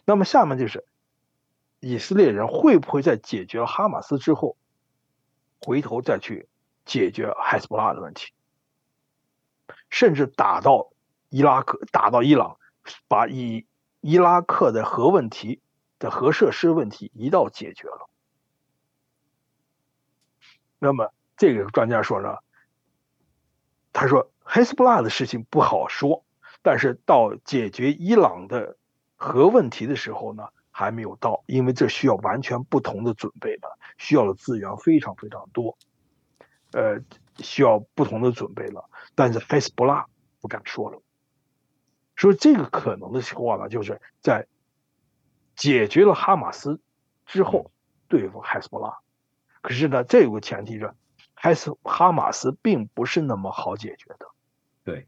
那么下面就是以色列人会不会在解决了哈马斯之后？回头再去解决海斯布拉的问题，甚至打到伊拉克、打到伊朗，把伊伊拉克的核问题的核设施问题一道解决了。那么这个专家说呢，他说黑斯布拉的事情不好说，但是到解决伊朗的核问题的时候呢？还没有到，因为这需要完全不同的准备了，需要的资源非常非常多。呃，需要不同的准备了。但是海斯布拉不敢说了，说这个可能的情况呢，就是在解决了哈马斯之后对付海斯布拉。可是呢，这有个前提是，海斯哈马斯并不是那么好解决的。对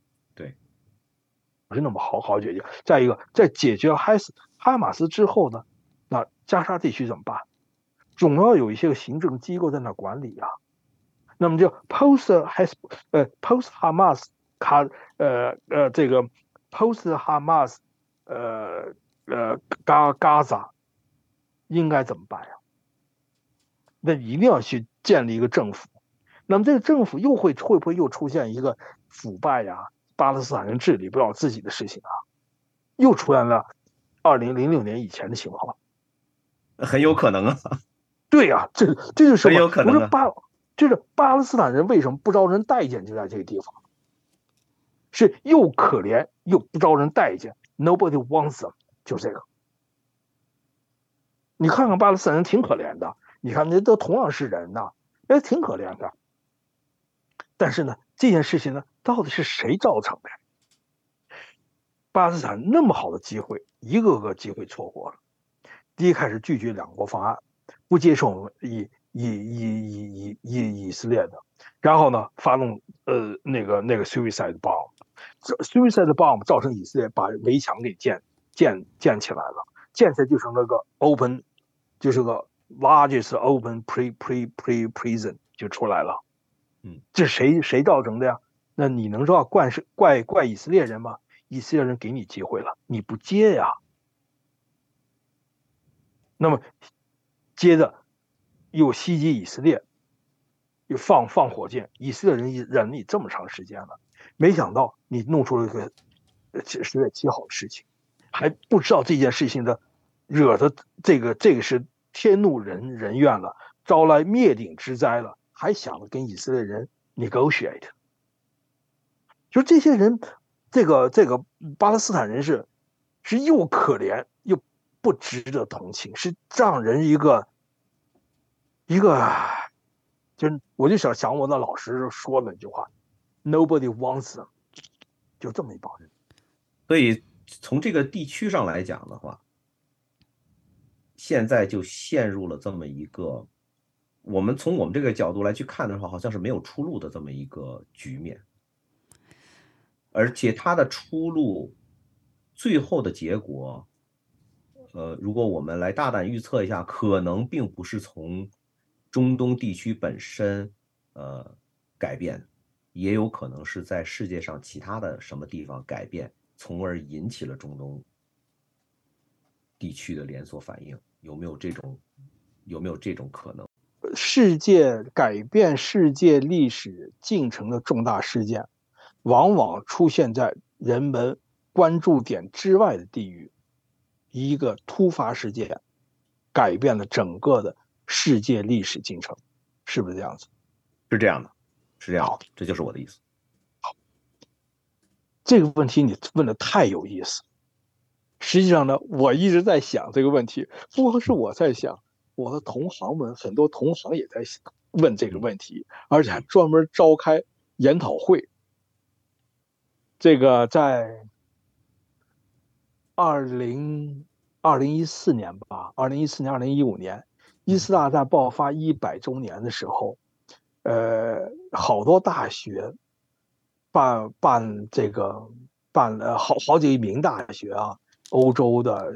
是那么好好解决。再一个，在解决了哈斯哈马斯之后呢，那加沙地区怎么办？总要有一些个行政机构在那管理呀。那么就 post has 呃 post Hamas 卡呃呃这个 post Hamas 呃呃嘎嘎扎应该怎么办呀？那一定要去建立一个政府。那么这个政府又会会不会又出现一个腐败呀？巴勒斯坦人治理不了自己的事情啊？又出现了二零零六年以前的情况，很有可能啊。对呀，这这就是很有可能。巴就是巴勒斯坦人为什么不招人待见？就在这个地方，是又可怜又不招人待见。Nobody wants them，就这个。你看看巴勒斯坦人挺可怜的，你看那都同样是人呐，哎，挺可怜的。但是呢，这件事情呢，到底是谁造成的？巴基斯坦那么好的机会，一个个机会错过了。第一开始拒绝两国方案，不接受以。以以以以以以色列的，然后呢，发动呃那个那个 suicide bomb，suicide bomb 造成以色列把围墙给建建建起来了，建起来就成了个 open，就是个 largest open pre pre pre prison 就出来了，嗯，这谁谁造成的呀？那你能说怪是怪怪以色列人吗？以色列人给你机会了，你不接呀？那么接着。又袭击以色列，又放放火箭，以色列人忍你这么长时间了，没想到你弄出了一个十月七号的事情，还不知道这件事情的惹的这个这个是天怒人人怨了，招来灭顶之灾了，还想着跟以色列人 negotiate，就这些人，这个这个巴勒斯坦人是是又可怜又不值得同情，是让人一个。一个，就我就想想我的老师说那句话，Nobody wants them，就这么一帮人。所以从这个地区上来讲的话，现在就陷入了这么一个，我们从我们这个角度来去看的话，好像是没有出路的这么一个局面。而且它的出路，最后的结果，呃，如果我们来大胆预测一下，可能并不是从。中东地区本身，呃，改变，也有可能是在世界上其他的什么地方改变，从而引起了中东地区的连锁反应，有没有这种，有没有这种可能？世界改变世界历史进程的重大事件，往往出现在人们关注点之外的地域，一个突发事件，改变了整个的。世界历史进程是不是这样子？是这样的，是这样，这就是我的意思。好，这个问题你问的太有意思。实际上呢，我一直在想这个问题，不光是我在想，我的同行们很多同行也在问这个问题，而且还专门召开研讨会。这个在二零二零一四年吧，二零一四年、二零一五年。一次大战爆发一百周年的时候，呃，好多大学办办这个办了好好几名大学啊，欧洲的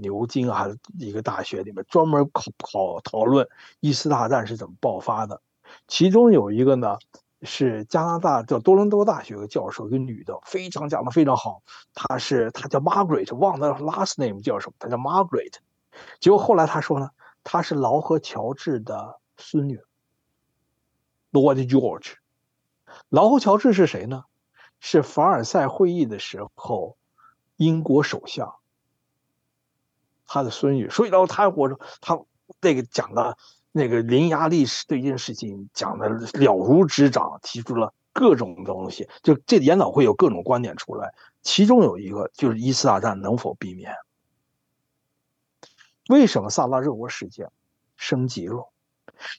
牛津还是一个大学里面专门考考讨论一次大战是怎么爆发的。其中有一个呢是加拿大叫多伦多大学的教授，一个女的，非常讲的非常好。她是她叫 Margaret，忘了 last name 叫什么，她叫 Margaret。结果后来她说呢。她是劳合乔治的孙女，Lord George。劳合乔治是谁呢？是凡尔赛会议的时候英国首相，他的孙女。所以，然后他我说他那个讲的那个伶牙俐齿，对这件事情讲的了如指掌，提出了各种东西。就这研讨会有各种观点出来，其中有一个就是一次大战能否避免。为什么萨拉热窝事件升级了？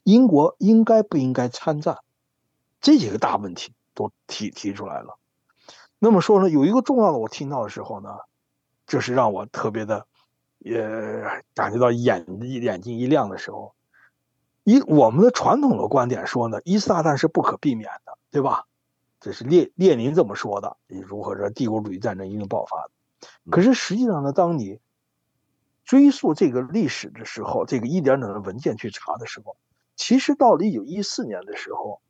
英国应该不应该参战？这几个大问题都提提出来了。那么说呢，有一个重要的，我听到的时候呢，这是让我特别的，也感觉到眼眼睛一亮的时候。以我们的传统的观点说呢，一次大战是不可避免的，对吧？这是列列宁这么说的。你如何说帝国主义战争一定爆发的？可是实际上呢，当你追溯这个历史的时候，这个一点点的文件去查的时候，其实到了一九一四年的时候，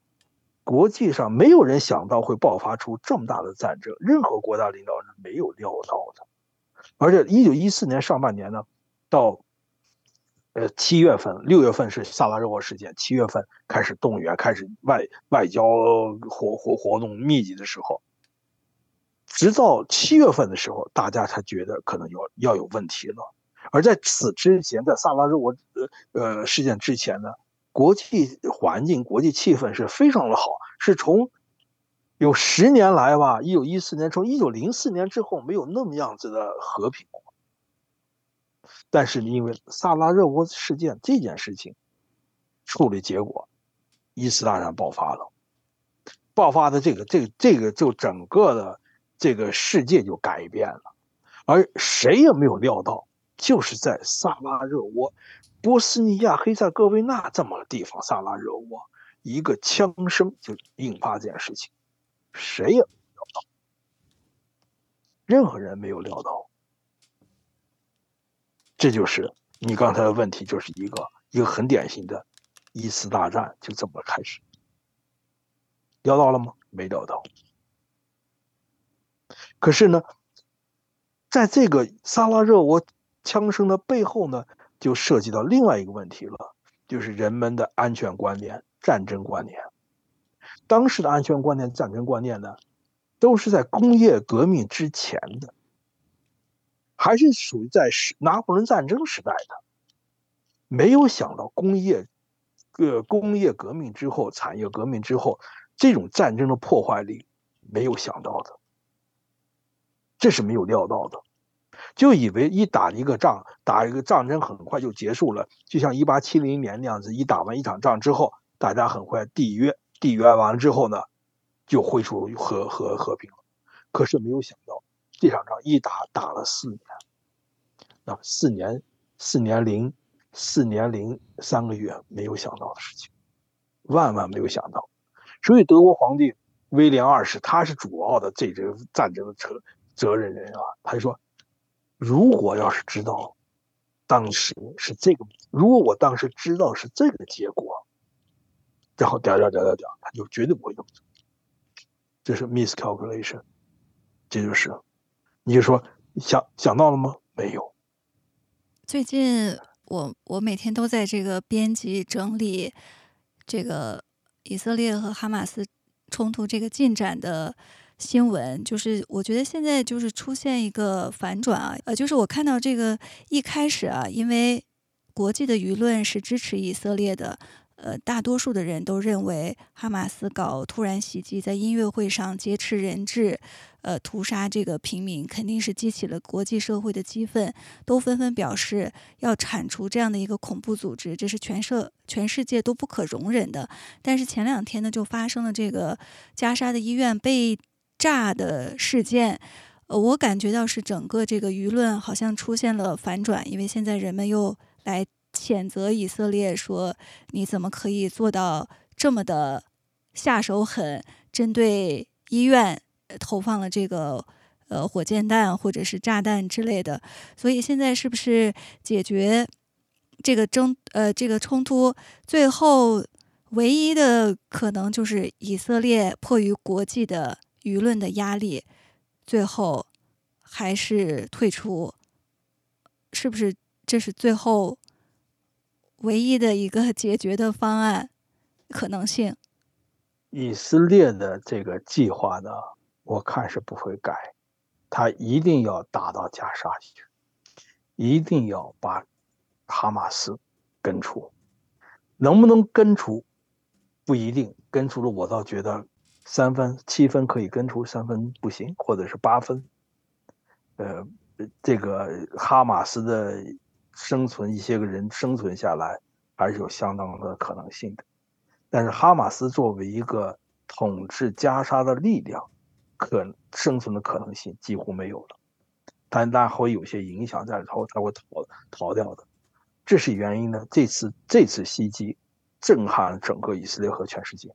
国际上没有人想到会爆发出这么大的战争，任何国家领导人没有料到的。而且一九一四年上半年呢，到呃七月份、六月份是萨拉热窝事件，七月份开始动员，开始外外交活活活动密集的时候，直到七月份的时候，大家才觉得可能要要有问题了。而在此之前，在萨拉热窝呃呃事件之前呢，国际环境、国际气氛是非常的好，是从有十年来吧，一九一四年，从一九零四年之后没有那么样子的和平过。但是因为萨拉热窝事件这件事情处理结果，伊斯大战爆发了，爆发的这个这个这个就整个的这个世界就改变了，而谁也没有料到。就是在萨拉热窝、波斯尼亚、黑塞哥维那这么个地方，萨拉热窝一个枪声就引发这件事情，谁也没有料到，任何人没有料到。这就是你刚才的问题，就是一个一个很典型的，一次大战就这么开始。料到了吗？没料到。可是呢，在这个萨拉热窝。枪声的背后呢，就涉及到另外一个问题了，就是人们的安全观念、战争观念。当时的安全观念、战争观念呢，都是在工业革命之前的，还是属于在拿破仑战争时代的。没有想到工业，呃，工业革命之后、产业革命之后，这种战争的破坏力，没有想到的，这是没有料到的。就以为一打一个仗，打一个战争很快就结束了，就像一八七零年那样子，一打完一场仗之后，大家很快缔约，缔约完了之后呢，就恢复和和和平了。可是没有想到，这场仗一打打了四年，那四年四年零四年零三个月，没有想到的事情，万万没有想到。所以德国皇帝威廉二世他是主要的这个战争的责责任人啊，他就说。如果要是知道当时是这个，如果我当时知道是这个结果，然后点点点点点，他就绝对不会这么做。这是 miscalculation，这就是，你就说想想到了吗？没有。最近我我每天都在这个编辑整理这个以色列和哈马斯冲突这个进展的。新闻就是，我觉得现在就是出现一个反转啊，呃，就是我看到这个一开始啊，因为国际的舆论是支持以色列的，呃，大多数的人都认为哈马斯搞突然袭击，在音乐会上劫持人质，呃，屠杀这个平民，肯定是激起了国际社会的激愤，都纷纷表示要铲除这样的一个恐怖组织，这是全社全世界都不可容忍的。但是前两天呢，就发生了这个加沙的医院被。炸的事件，呃，我感觉到是整个这个舆论好像出现了反转，因为现在人们又来谴责以色列，说你怎么可以做到这么的下手狠，针对医院投放了这个呃火箭弹或者是炸弹之类的，所以现在是不是解决这个争呃这个冲突，最后唯一的可能就是以色列迫于国际的。舆论的压力，最后还是退出，是不是？这是最后唯一的一个 解决的方案可能性。以色列的这个计划呢，我看是不会改，他一定要打到加沙去，一定要把哈马斯根除。能不能根除不一定，根除了我倒觉得。三分七分可以根除，三分不行，或者是八分。呃，这个哈马斯的生存，一些个人生存下来，还是有相当的可能性的。但是哈马斯作为一个统治加沙的力量，可生存的可能性几乎没有了。但但会有些影响在里头，他会逃逃掉的。这是原因呢？这次这次袭击震撼了整个以色列和全世界，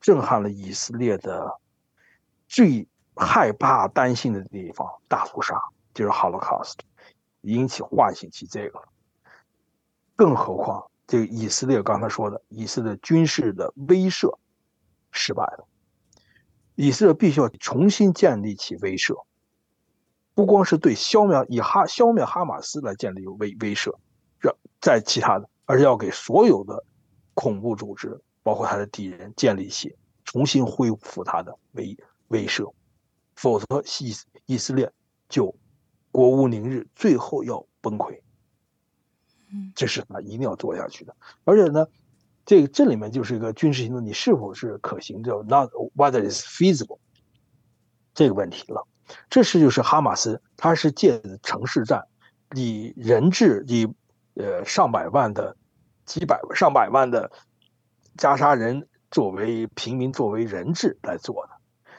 震撼了以色列的最害怕、担心的地方——大屠杀，就是 Holocaust，引起唤醒起这个。更何况，这个以色列刚才说的，以色列军事的威慑失败了，以色列必须要重新建立起威慑，不光是对消灭以哈消灭哈马斯来建立威威慑。让在其他的，而是要给所有的恐怖组织，包括他的敌人，建立起重新恢复他的威威慑，否则以以色列就国无宁日，最后要崩溃。这是他一定要做下去的。而且呢，这个这里面就是一个军事行动，你是否是可行的？Not whether is feasible 这个问题了。这是就是哈马斯，他是借城市战，以人质以。呃，上百万的、几百、上百万的加沙人作为平民、作为人质来做的，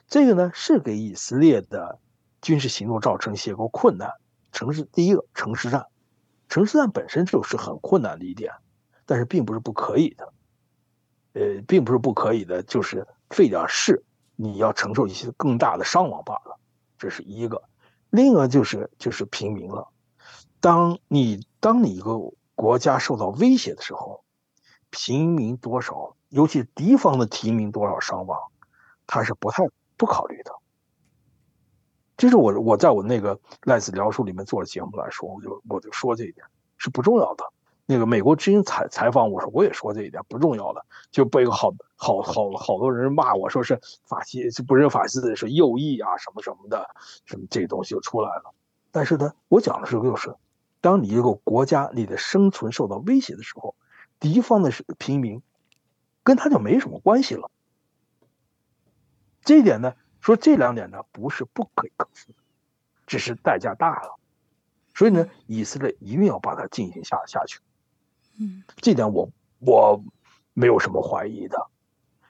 这个呢是给以色列的军事行动造成一些个困难。城市第一个城市战，城市战本身就是很困难的一点，但是并不是不可以的。呃，并不是不可以的，就是费点事，你要承受一些更大的伤亡罢了。这是一个，另一个就是就是平民了。当你当你一个国家受到威胁的时候，平民多少，尤其敌方的平民多少伤亡，他是不太不考虑的。这是我我在我那个赖子聊书里面做的节目来说，我就我就说这一点是不重要的。那个美国之音采采访我说，我也说这一点不重要的，就被好好好好多人骂我说是法西就不认法西斯是右翼啊什么什么的，什么这东西就出来了。但是呢，我讲的时候就是。当你一个国家你的生存受到威胁的时候，敌方的是平民跟他就没什么关系了。这一点呢，说这两点呢不是不可以克服的，只是代价大了。所以呢，以色列一定要把它进行下下去。嗯，这点我我没有什么怀疑的。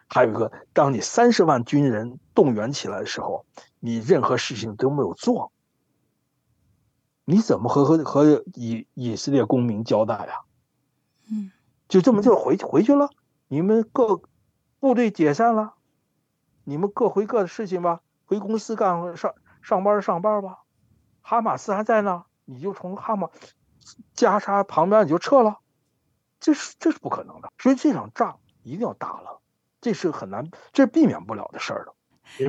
还有一个，当你三十万军人动员起来的时候，你任何事情都没有做。你怎么和和和以以色列公民交代呀？嗯，就这么就回去回去了？你们各部队解散了，你们各回各的事情吧，回公司干上上班上班吧。哈马斯还在呢，你就从哈马加沙旁边你就撤了，这是这是不可能的。所以这场仗一定要打了，这是很难，这是避免不了的事儿了。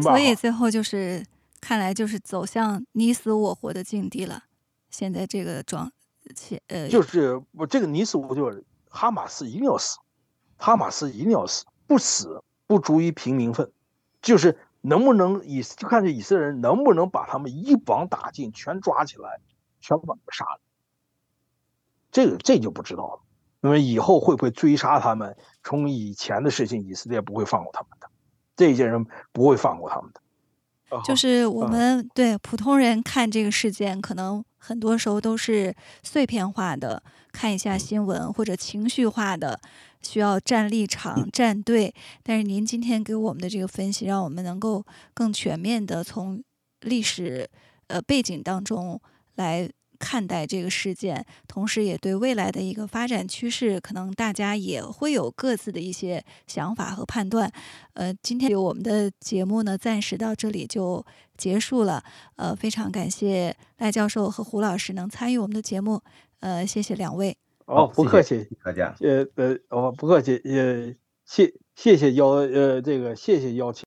所以最后就是看来就是走向你死我活的境地了。现在这个状，呃，就是我这个你死我就是哈马斯一定要死，哈马斯一定要死，不死不足以平民愤，就是能不能以就看这以色列人能不能把他们一网打尽，全抓起来，全把他们杀了，这个这就不知道了。那么以后会不会追杀他们？从以前的事情，以色列不会放过他们的，这些人不会放过他们的。就是我们对普通人看这个事件，可能很多时候都是碎片化的，看一下新闻或者情绪化的，需要站立场、站队。但是您今天给我们的这个分析，让我们能够更全面的从历史呃背景当中来。看待这个事件，同时也对未来的一个发展趋势，可能大家也会有各自的一些想法和判断。呃，今天我们的节目呢，暂时到这里就结束了。呃，非常感谢赖教授和胡老师能参与我们的节目。呃，谢谢两位。哦，不客气，大家。呃呃，哦，不客气，呃，谢谢谢邀，呃，这个谢谢邀请。